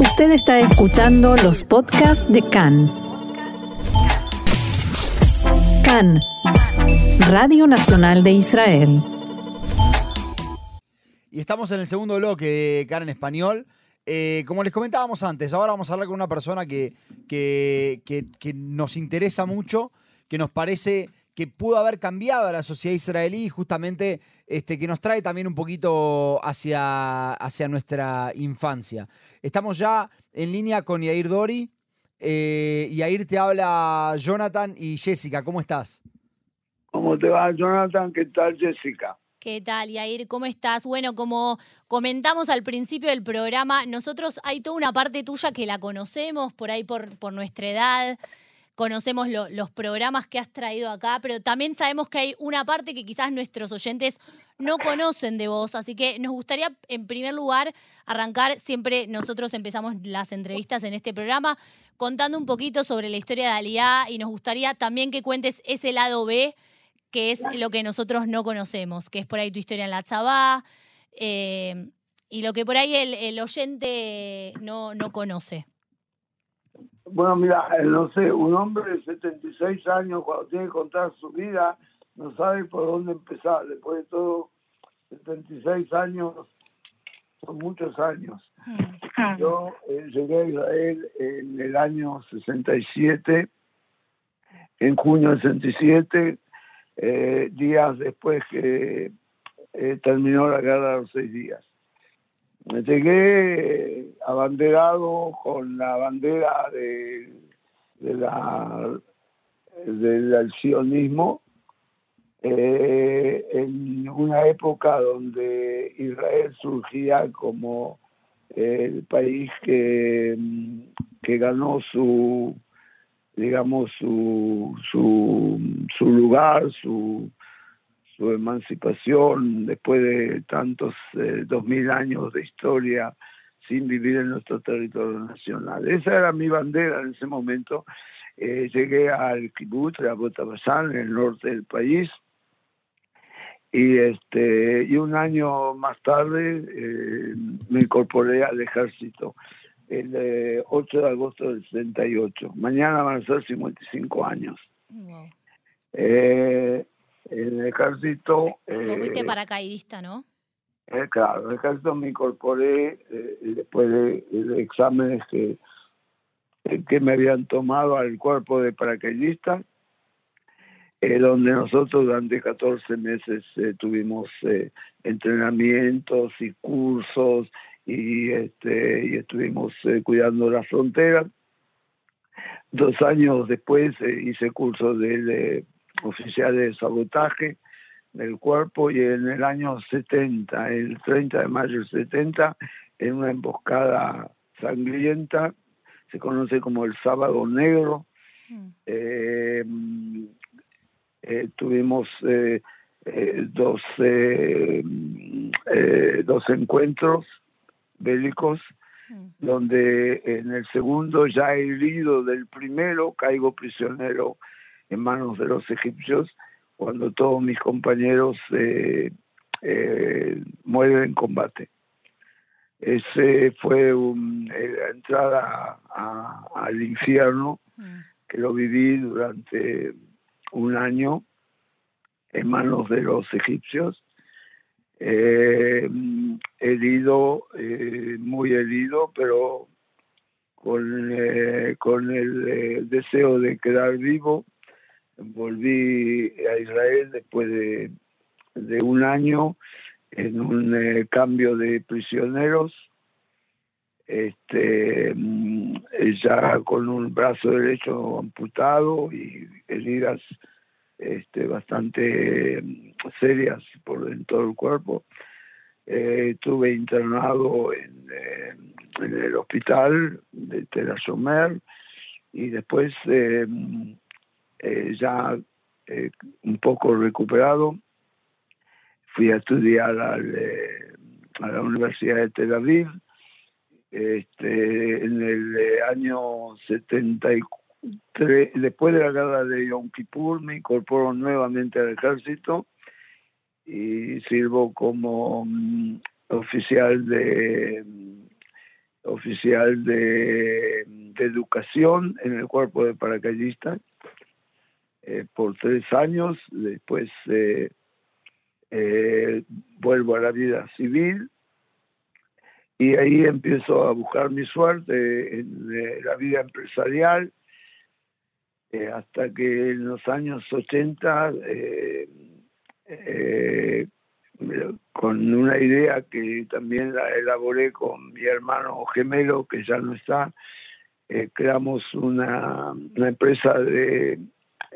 Usted está escuchando los podcasts de CAN. CAN, Radio Nacional de Israel. Y estamos en el segundo bloque de CAN en español. Eh, como les comentábamos antes, ahora vamos a hablar con una persona que, que, que nos interesa mucho, que nos parece que pudo haber cambiado a la sociedad israelí justamente este, que nos trae también un poquito hacia, hacia nuestra infancia. Estamos ya en línea con Yair Dori. Eh, Yair te habla Jonathan y Jessica. ¿Cómo estás? ¿Cómo te va, Jonathan? ¿Qué tal, Jessica? ¿Qué tal, Yair? ¿Cómo estás? Bueno, como comentamos al principio del programa, nosotros hay toda una parte tuya que la conocemos por ahí por, por nuestra edad conocemos los programas que has traído acá, pero también sabemos que hay una parte que quizás nuestros oyentes no conocen de vos, así que nos gustaría en primer lugar arrancar, siempre nosotros empezamos las entrevistas en este programa contando un poquito sobre la historia de Aliá y nos gustaría también que cuentes ese lado B, que es lo que nosotros no conocemos, que es por ahí tu historia en la Tzabá, eh, y lo que por ahí el, oyente no, no conoce. Bueno, mira, eh, no sé, un hombre de 76 años cuando tiene que contar su vida no sabe por dónde empezar. Después de todo, 76 años son muchos años. Hmm. Yo eh, llegué a Israel en el año 67, en junio del 67, eh, días después que terminó la guerra de los seis días. Me Llegué abanderado con la bandera de, la, del sionismo eh, en una época donde Israel surgía como el país que, que ganó su digamos su, su, su lugar, su, su emancipación después de tantos eh, dos mil años de historia sin vivir en nuestro territorio nacional. Esa era mi bandera en ese momento. Eh, llegué al kibbutz, a Botabasán, en el norte del país, y este y un año más tarde eh, me incorporé al ejército el 8 de agosto del 68 mañana van a ser 55 años en el ejército... Eh, fuiste paracaidista, ¿no? Eh, claro, en el ejército me incorporé eh, después de, exámenes que, que me habían tomado al cuerpo de paracaidistas, eh, donde nosotros durante 14 meses tuvimos entrenamientos y cursos y, este, y estuvimos cuidando la frontera. Dos años después hice cursos de oficial de sabotaje del cuerpo y en el año 70, el 30 de mayo del 70, en una emboscada sangrienta, se conoce como el sábado negro, mm. eh, eh, tuvimos eh, dos, dos encuentros bélicos mm. donde en el segundo ya herido del primero caigo prisionero en manos de los egipcios cuando todos mis compañeros eh, eh, mueren en combate. Ese fue eh, la entrada al infierno que lo viví durante un año en manos de los egipcios. herido, muy herido, pero con, con el deseo de quedar vivo volví a Israel después de, un año en un eh, cambio de prisioneros, este, mm, ya con un brazo derecho amputado y heridas este, bastante mm, serias por en todo el cuerpo. Eh, estuve internado en, eh, el hospital de Tel y después mm, eh, ya eh, un poco recuperado, fui a estudiar eh, a la Universidad de Tel Aviv. Este, en el año 73, después de la guerra de Yom Kippur, me incorporo nuevamente al ejército y sirvo como mm, oficial de oficial de, educación en el cuerpo de paracaidistas eh, por tres años. Después eh, eh, vuelvo a la vida civil y ahí empiezo a buscar mi suerte en la vida empresarial hasta que en los años 80 con una idea que también la elaboré con mi hermano gemelo, que ya no está, creamos una, empresa de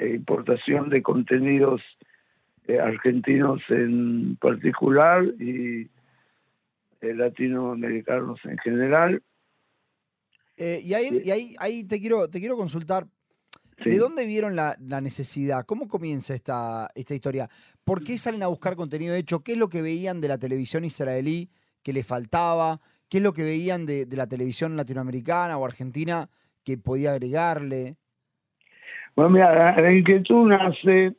importación de contenidos eh, argentinos en particular y latinoamericanos en general. y ahí, y ahí, ahí te, quiero, te quiero consultar, ¿De dónde vieron la, necesidad? ¿Cómo comienza esta, esta historia? ¿Por qué salen a buscar contenido hecho? ¿Qué es lo que veían de la televisión israelí que le faltaba? ¿Qué es lo que veían de, la televisión latinoamericana o argentina que podía agregarle? Bueno, mira, la, inquietud nace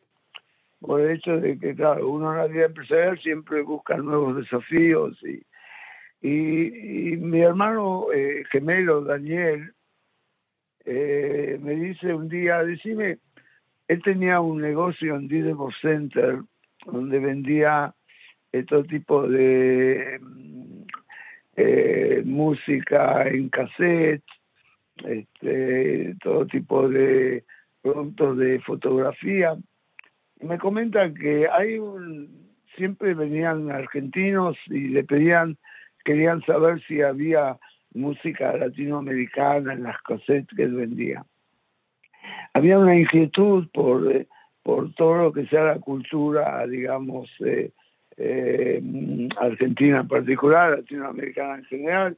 por el hecho de que, claro, uno en la vida empresarial siempre busca nuevos desafíos y, y, mi hermano eh, gemelo, Daniel, eh, me dice un día, decime, él tenía un negocio en Didemo Center donde vendía todo tipo de mm, eh, música en cassette, este, todo tipo de productos de fotografía. Me comentan que hay un, siempre venían argentinos y le pedían, querían saber si había música latinoamericana en las cassettes que él vendía. Había una inquietud por, eh, por todo lo que sea la cultura, digamos, eh, eh, argentina en particular, latinoamericana en general.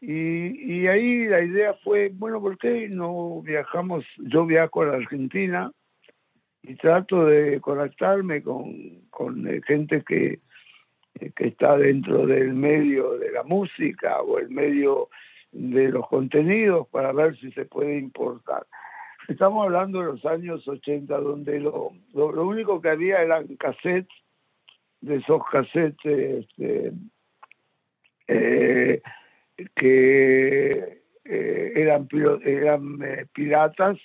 Y, ahí la idea fue, bueno, ¿por qué no viajamos? Yo viajo a la Argentina y trato de conectarme con, con gente que, que está dentro del medio de la música o el medio de los contenidos para ver si se puede importar. Estamos hablando de los años 80, donde lo, lo, único que había eran cassettes, de esos cassettes este, eh, que eh, eran, eran eh, piratas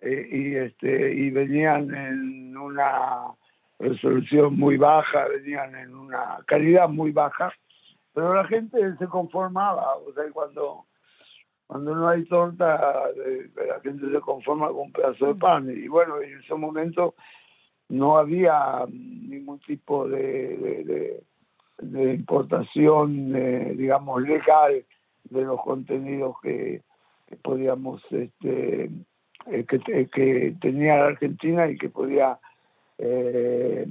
y, este, y venían en una resolución muy baja, venían en una calidad muy baja, pero la gente se conformaba, o sea, cuando, cuando no hay torta, eh, la gente se conforma con un pedazo de pan, y bueno, en ese momento no había ningún tipo de, importación, eh, digamos, legal de los contenidos que, podíamos, este, eh, que, que tenía la Argentina y que podía eh,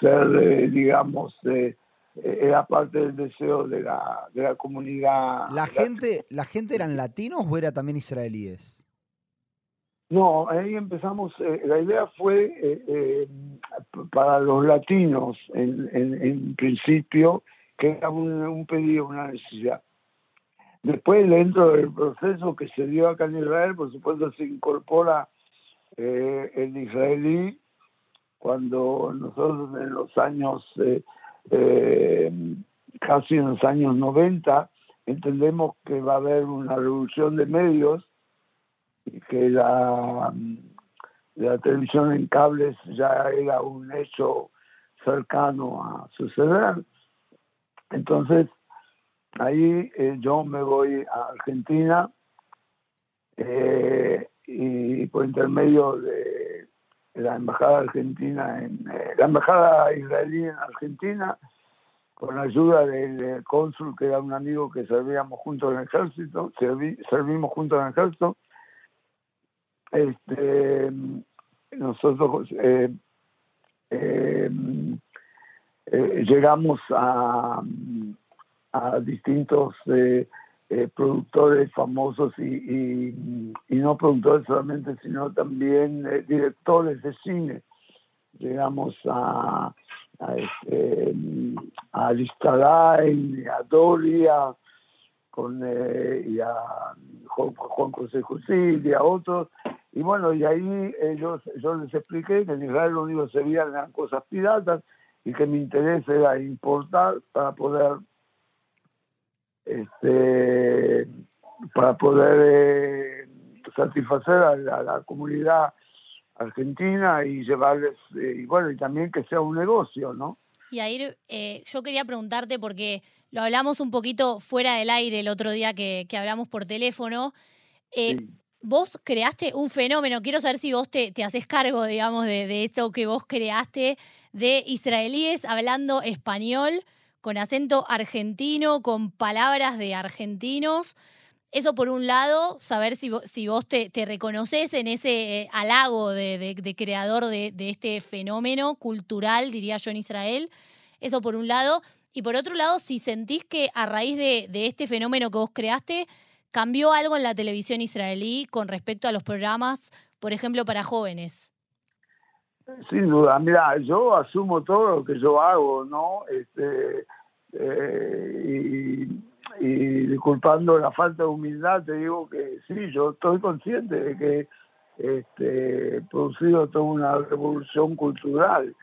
ser, eh, digamos, eh, era parte del deseo de la, de la comunidad. ¿La gente, ¿La gente eran latinos o era también israelíes? No, ahí empezamos, la idea fue para los latinos en, en, principio, que era un, pedido, una necesidad. Después, dentro del proceso que se dio acá en Israel, por supuesto se incorpora el israelí cuando nosotros en los años, eh, eh, casi en los años 90, entendemos que va a haber una revolución de medios que la, la televisión en cables ya era un hecho cercano a suceder. Entonces, ahí eh, yo me voy a Argentina y por intermedio de la embajada argentina en eh, la embajada israelí en Argentina con ayuda del cónsul que era un amigo que servíamos juntos en el ejército servimos juntos en el ejército este nosotros eh, eh, llegamos a, a distintos eh, productores famosos y, y, no productores solamente, sino también eh, directores de cine. Llegamos a, a, este, a a Doria, con, eh, y a Juan, José José y a otros. Y bueno, y ahí ellos, yo les expliqué que en Israel lo único que se veían eran cosas piratas y que mi interés era importar para poder este, para poder eh, satisfacer a la, comunidad argentina y llevarles, eh, y bueno, y también que sea un negocio, ¿no? Y ahí eh, yo quería preguntarte, porque lo hablamos un poquito fuera del aire el otro día que, hablamos por teléfono. Vos creaste un fenómeno, quiero saber si vos te, te haces cargo, digamos, de, de, eso que vos creaste, de israelíes hablando español con acento argentino, con palabras de argentinos. Eso por un lado, saber si, vos te, te, reconoces en ese eh, halago de, creador de, este fenómeno cultural, diría yo, en Israel. Eso por un lado. Y por otro lado, si sentís que a raíz de, este fenómeno que vos creaste, cambió algo en la televisión israelí con respecto a los programas, por ejemplo, para jóvenes. Sin duda, mira, yo asumo todo lo que yo hago, ¿no? Este, eh, y, disculpando la falta de humildad, te digo que sí, yo estoy consciente de que este, he producido toda una revolución cultural.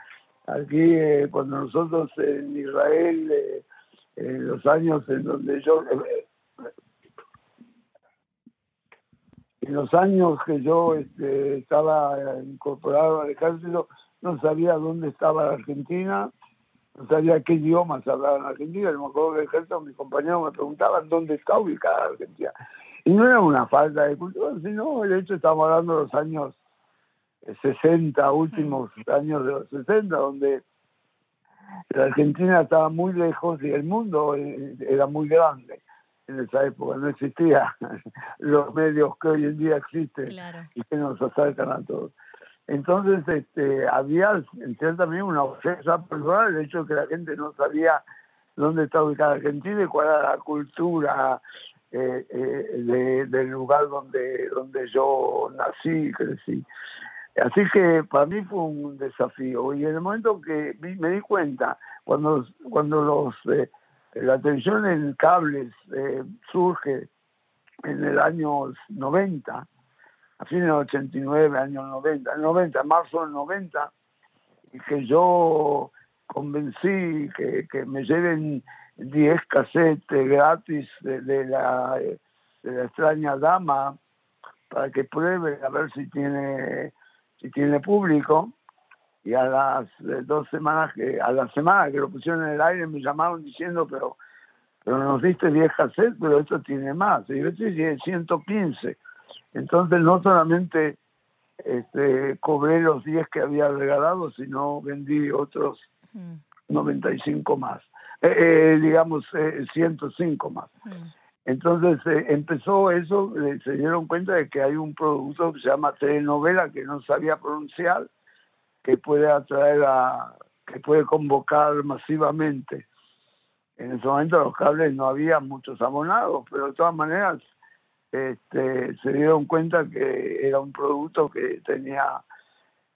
Aquí, eh, cuando nosotros en Israel, eh, en los años en donde yo en los años que yo este, estaba incorporado al ejército, no sabía dónde estaba la Argentina, no sabía qué idiomas hablaban en Argentina. me acuerdo que el ejército, mis compañeros me preguntaban dónde está ubicada Argentina. Y no era una falta de cultura, sino de hecho estamos hablando de los años 60, últimos años de los 60, donde la Argentina estaba muy lejos y el mundo eh, era muy grande en esa época, no existían los medios que hoy en día existen y que nos acercan a todos. Entonces, este, había en cierta medida una ofensa personal, el hecho de que la gente no sabía dónde estaba ubicada Argentina y cuál era la cultura eh, eh, del lugar donde, donde yo nací y crecí. Así que para mí fue un desafío. Y en el momento que me di cuenta, cuando, cuando los eh, la televisión en cables eh, surge en el año 90, a fines del 89, año 90, el 90, marzo del 90, y que yo convencí que, que me lleven 10 casetes gratis de, la, de la extraña dama para que pruebe a ver si tiene si tiene público. Y a las eh, dos semanas que a la semana que lo pusieron en el aire me llamaron diciendo pero pero nos diste 10 cassettes pero esto tiene más y yo tiene 115 entonces no solamente este, cobré los 10 que había regalado sino vendí otros 95 más. Eh, eh, digamos 105 más. Entonces empezó eso, se dieron cuenta de que hay un producto que se llama telenovela que no sabía pronunciar, que puede atraer a, que puede convocar masivamente. En ese momento los cables no había muchos abonados, pero de todas maneras este, se dieron cuenta que era un producto que tenía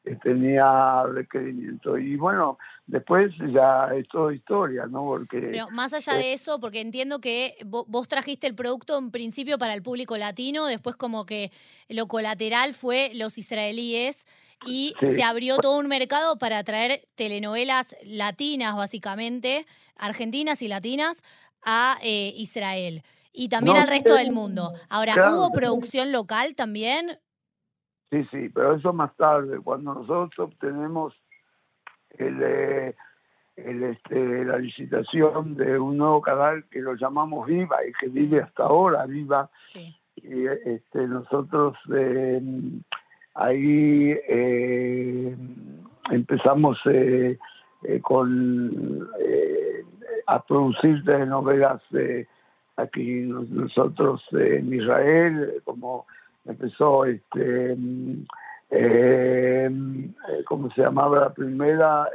que tenía requerimiento. Y bueno, después ya es toda historia, ¿no? Porque... Pero más allá de eso, porque entiendo que vos trajiste el producto en principio para el público latino, después como que lo colateral fue los israelíes y se abrió todo un mercado para traer telenovelas latinas, básicamente, argentinas y latinas, a eh, Israel. Y también al resto del mundo. Ahora, ¿hubo producción local también? Sí, sí, pero eso más tarde, cuando nosotros obtenemos el, eh, el, este, la licitación de un nuevo canal que lo llamamos Viva y que vive hasta ahora, Viva. Y este, nosotros eh, Ahí eh, empezamos eh, eh, con a producir telenovelas aquí nosotros en Israel, como empezó este ¿cómo se llamaba la primera?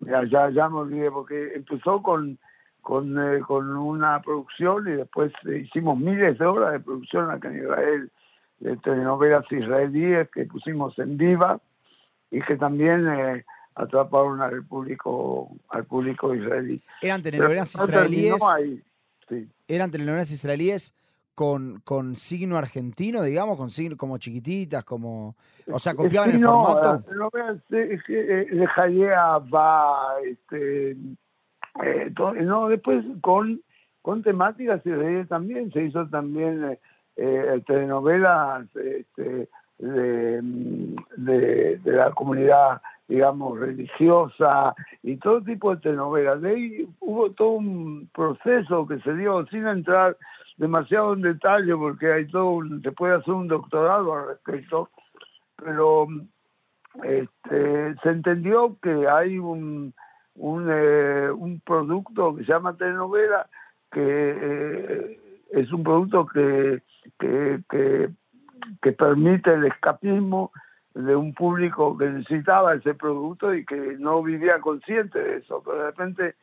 ya, ya me olvidé, porque empezó con con, eh, con una producción y después hicimos miles de horas de producción acá en Israel de telenovelas israelíes que pusimos en viva y que también eh, atraparon al público al público israelí. Eran telenovelas israelíes. Eran telenovelas israelíes con, con signo argentino, digamos, con signo como chiquititas, como o sea, copiaban el formato. Telenovelas de, de, de va este no, después con, con temáticas y también, se hizo también eh, eh, telenovelas este, de, de, la comunidad, digamos, religiosa y todo tipo de telenovelas. De ahí hubo todo un proceso que se dio sin entrar demasiado en detalle porque hay todo se puede hacer un doctorado al respecto, pero este, se entendió que hay un, un, eh, un producto que se llama telenovela que eh, es un producto que, que, permite el escapismo de un público que necesitaba ese producto y que no vivía consciente de eso, pero de repente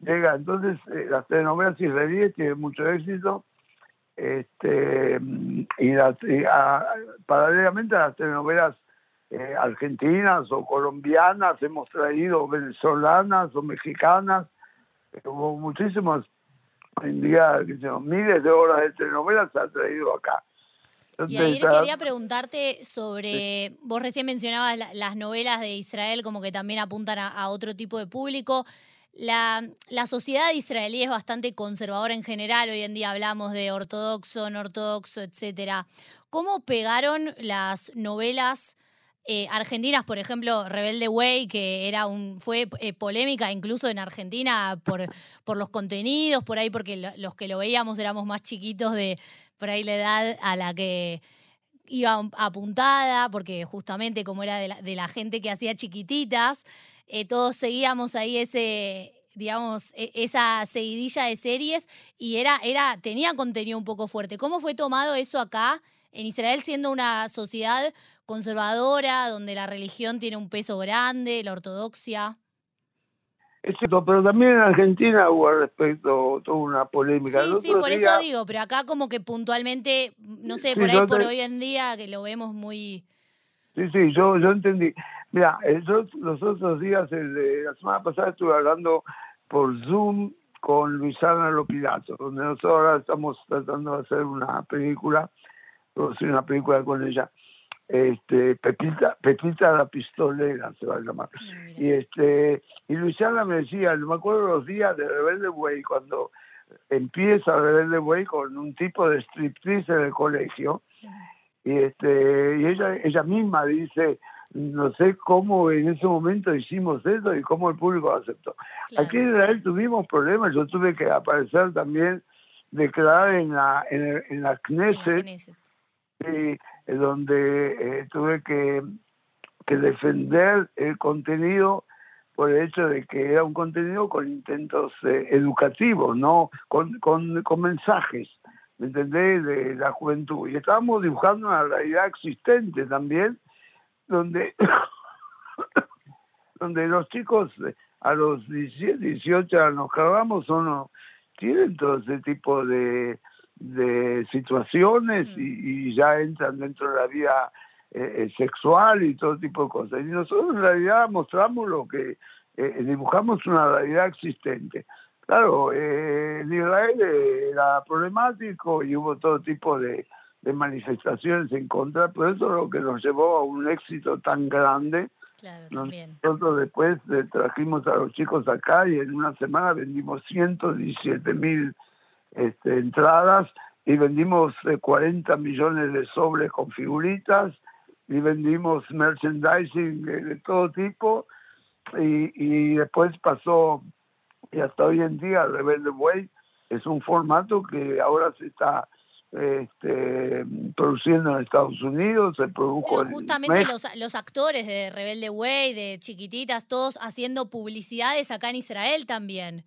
llega. Entonces, eh, las telenovelas israelíes tienen mucho éxito este, y, paralelamente a las telenovelas eh, argentinas o colombianas, hemos traído venezolanas o mexicanas, hubo muchísimas, en día, miles de horas de telenovelas se ha traído acá. Y ahí quería preguntarte sobre, vos recién mencionabas las novelas de Israel como que también apuntan a otro tipo de público. La, sociedad israelí es bastante conservadora en general. Hoy en día hablamos de ortodoxo, no ortodoxo, etc. ¿Cómo pegaron las novelas eh, argentinas, por ejemplo, Rebelde Way, que era un, fue eh, polémica incluso en Argentina por, por los contenidos, por ahí porque los que lo veíamos éramos más chiquitos de por ahí la edad a la que iba apuntada, porque justamente como era de la, gente que hacía chiquititas, eh, todos seguíamos ahí ese, digamos, e, esa seguidilla de series y era, era, tenía contenido un poco fuerte. ¿Cómo fue tomado eso acá en Israel siendo una sociedad conservadora, donde la religión tiene un peso grande, la ortodoxia? Es cierto, pero también en Argentina hubo al respecto toda una polémica. Sí, sí, por eso digo, pero acá como que puntualmente, no sé, por ahí por hoy en día que lo vemos muy... Sí, sí, yo, yo entendí. Mira, los otros días, el la semana pasada estuve hablando por Zoom con Luisana Lopilato, donde nosotros ahora estamos tratando de hacer una película, producir una película con ella. Este, Pepita, Pepita la pistolera se va a llamar. Y este, y Luisana me decía, me acuerdo los días de Rebelde Way, cuando empieza Rebelde Way con un tipo de striptease en el colegio. Y este, y ella, ella misma dice, no sé cómo en ese momento hicimos eso y cómo el público aceptó. Aquí en Israel tuvimos problemas, yo tuve que aparecer también, declarar en la, en, la Knesset, donde eh, tuve que, defender el contenido por el hecho de que era un contenido con intentos eh, educativos, no con, con, mensajes, ¿me entendés?, de la juventud. Y estábamos dibujando una realidad existente también, donde, donde los chicos a los 17, 18 años cargamos o no, tienen todo ese tipo de, de situaciones mm. y, ya entran dentro de la vida eh, eh, sexual y todo tipo de cosas. Y nosotros en realidad mostramos lo que eh, dibujamos una realidad existente. Claro, en Israel era problemático y hubo todo tipo de, de manifestaciones en contra, pero eso es lo que nos llevó a un éxito tan grande. Nosotros después trajimos a los chicos acá y en una semana vendimos 117 mil este, entradas y vendimos 40 eh, millones de sobres con figuritas y vendimos merchandising de, todo tipo y, y, después pasó y hasta hoy en día Rebelde Way es un formato que ahora se está este, produciendo en Estados Unidos, se produjo justamente los, los, actores de Rebelde Way, de Chiquititas, todos haciendo publicidades acá en Israel también.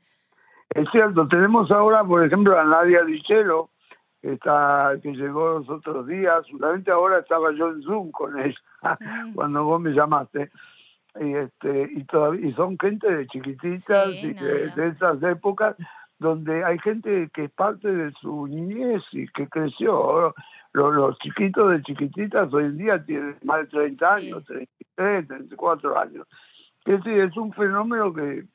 Es cierto, tenemos ahora, por ejemplo, a Nadia Dichelo, que, está, que llegó los otros días, solamente ahora estaba yo en Zoom con ella, cuando vos me llamaste. Y, este, y, todavía, y son gente de chiquititas y de esas épocas donde hay gente que es parte de su niñez y que creció. Los, los chiquitos de chiquititas hoy en día tienen más de 30 años, 33, 34 años. Es decir, es un fenómeno que,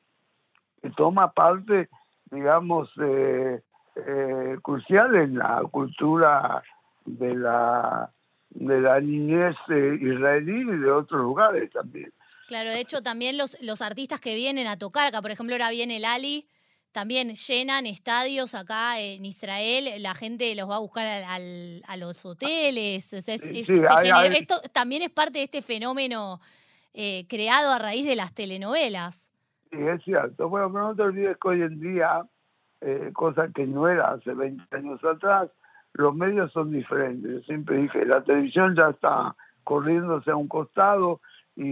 toma parte, digamos, eh, eh, crucial en la cultura de la de la niñez eh, israelí y de otros lugares también. Claro, de hecho también los, los artistas que vienen a tocar acá, por ejemplo, ahora viene el Ali, también llenan estadios acá en Israel, la gente los va a buscar al- al- a los hoteles. o sea, es- Sí, se hay- esto también es parte de este fenómeno eh, creado a raíz de las telenovelas. Sí, es cierto. Bueno, pero no te olvides que hoy en día, eh, cosa que no era hace 20 años atrás, los medios son diferentes. Yo siempre dije, la televisión ya está corriéndose a un costado y,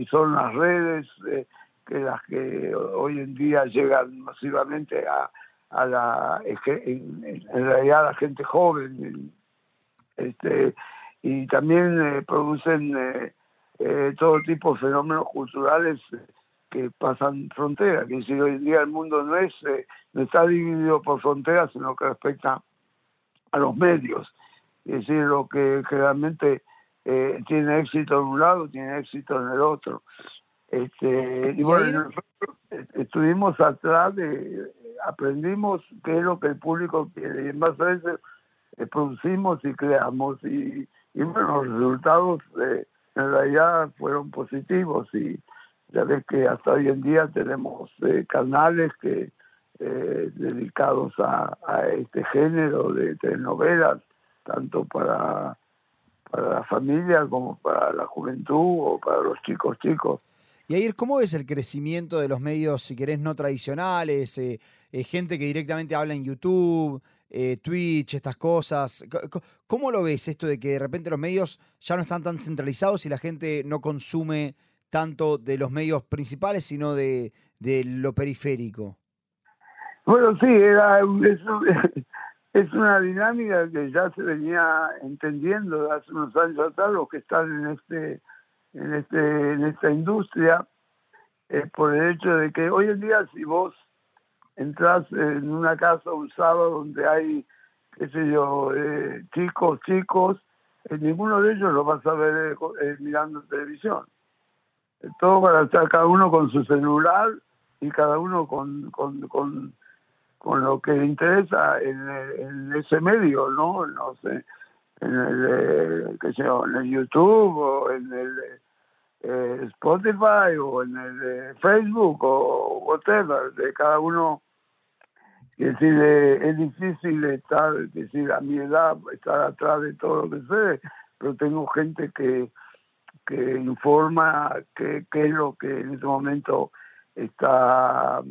y- son las redes eh, que las que hoy en día llegan masivamente a, a la en, realidad a gente joven este y también eh, producen eh, eh, todo tipo de fenómenos culturales que pasan fronteras. Que si hoy en día el mundo no es eh, no está dividido por fronteras, sino que respecta a los medios. Es decir, lo que generalmente eh, tiene éxito en un lado, tiene éxito en el otro. Este, y bueno, estuvimos atrás de, aprendimos qué es lo que el público quiere y en base a eso eh, producimos y creamos y, y bueno, los resultados eh, en realidad fueron positivos y ya ves que hasta hoy en día tenemos eh, canales que eh, dedicados a, este género de telenovelas, tanto para, para la familia como para la juventud o para los chicos chicos. Y Ayer, ¿cómo ves el crecimiento de los medios, si querés, no tradicionales? eh, gente que directamente habla en YouTube, Twitch, estas cosas. Co- co- ¿Cómo lo ves esto de que de repente los medios ya no están tan centralizados y la gente no consume tanto de los medios principales, sino de, lo periférico? Bueno, sí, era, es, es una dinámica que ya se venía entendiendo hace unos años atrás los que están en este en este en esta industria eh, por el hecho de que hoy en día si vos entras en una casa un sábado donde hay qué sé yo eh, chicos chicos eh, ninguno de ellos lo vas a ver eh, mirando televisión todo para estar cada uno con su celular y cada uno con, con, con, con lo que le interesa en, ese medio, ¿no? No sé, en el, eh, qué sé yo, en el YouTube o en el eh, Spotify o en el eh, Facebook o whatever, de cada uno. Es decir, es difícil estar, es decir, a mi edad, estar atrás de todo lo que sé, pero tengo gente que, que informa qué qué es lo que en este momento está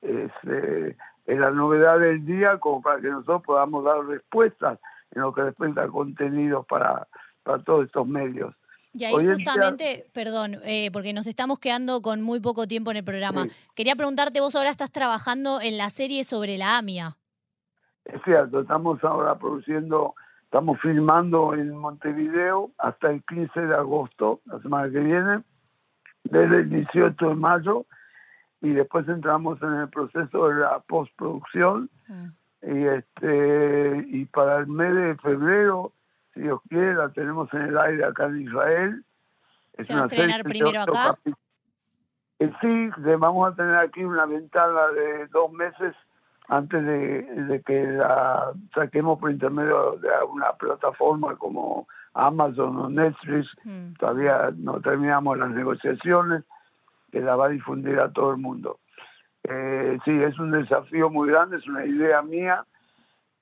es, eh, es la novedad del día como para que nosotros podamos dar respuestas en lo que respecta a contenidos para, para todos estos medios. Y ahí Hoy en día- justamente, perdón, eh, porque nos estamos quedando con muy poco tiempo en el programa. Sí. Quería preguntarte, vos ahora estás trabajando en la serie sobre la AMIA. Es cierto, estamos ahora produciendo, estamos filmando en Montevideo hasta el 15 de agosto, la semana que viene, desde el 18 de mayo, y después entramos en el proceso de la postproducción Mm. y este y para el mes de febrero si Dios quiere la tenemos en el aire acá en Israel Es ¿Se va a estrenar primero acá? capítulos. Eh, sí vamos a tener aquí una ventana de dos meses antes de, de que la saquemos por intermedio de una plataforma como Amazon o Netflix Mm. todavía no terminamos las negociaciones, que la va a difundir a todo el mundo. Eh, sí, es un desafío muy grande, es una idea mía.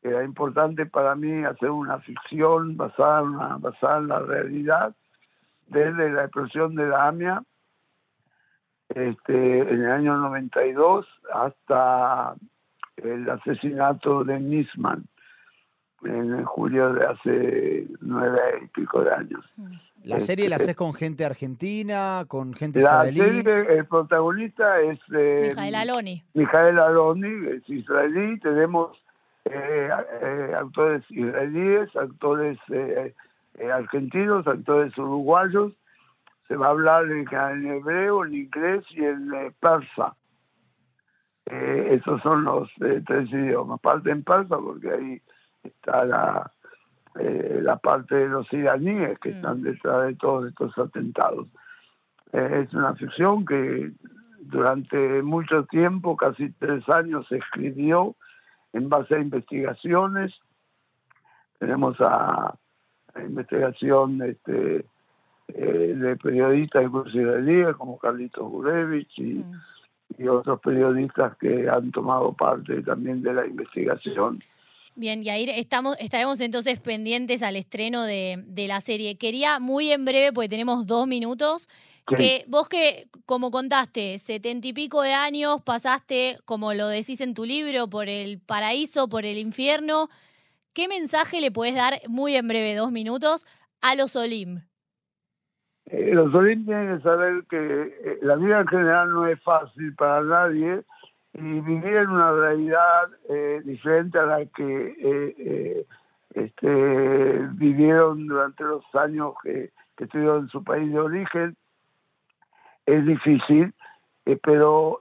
Era importante para mí hacer una ficción basada en, una- basada en la realidad, desde la explosión de la AMIA este, en el año 92 hasta el asesinato de Nisman en julio de hace nueve y pico de años. ¿La serie la haces con gente argentina, con gente La israelí? serie, el protagonista es eh, Mijael Aloni. Mijael Aloni, es israelí. Tenemos eh, eh, actores israelíes, actores eh, eh, argentinos, actores uruguayos. Se va a hablar en, en hebreo, en inglés y en eh, persa. Eh, esos son los eh, tres idiomas. Parte en persa porque ahí está la, eh, la parte de los iraníes que Mm. están detrás de todos estos atentados. Es una ficción que durante mucho tiempo, casi tres años, se escribió en base a investigaciones. Tenemos a, a investigación este, de periodistas incluso israelíes como Carlitos Gurevich y, Mm. Y otros periodistas que han tomado parte también de la investigación. Bien, y ahí estamos, estaremos entonces pendientes al estreno de, de, la serie. Quería muy en breve, porque tenemos dos minutos, que vos que, como contaste, setenta y pico de años, pasaste, como lo decís en tu libro, por el paraíso, por el infierno. ¿Qué mensaje le puedes dar, muy en breve, dos minutos, a los Olim? Eh, los Olim tienen que saber que eh, la vida en general no es fácil para nadie y vivir en una realidad eh, diferente a la que este, vivieron durante los años que, estuvieron en su país de origen es difícil, pero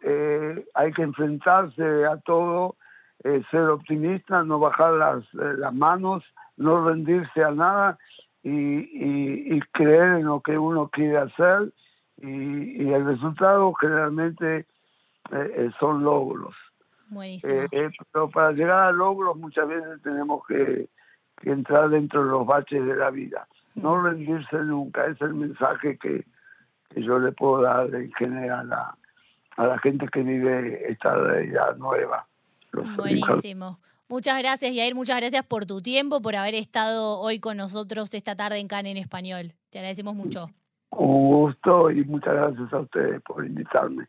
hay que enfrentarse a todo, ser optimista, no bajar las manos, no rendirse a nada y, creer en lo que uno quiere hacer y, el resultado generalmente eh, eh, son logros. Buenísimo. Eh, pero para llegar a logros muchas veces tenemos que, entrar dentro de los baches de la vida. No rendirse nunca, es el mensaje que, yo le puedo dar en general a, a la gente que vive esta realidad nueva. Buenísimo. Muchas gracias, Yair. Muchas gracias por tu tiempo, por haber estado hoy con nosotros esta tarde en CAN en español. Te agradecemos mucho. Un gusto y muchas gracias a ustedes por invitarme.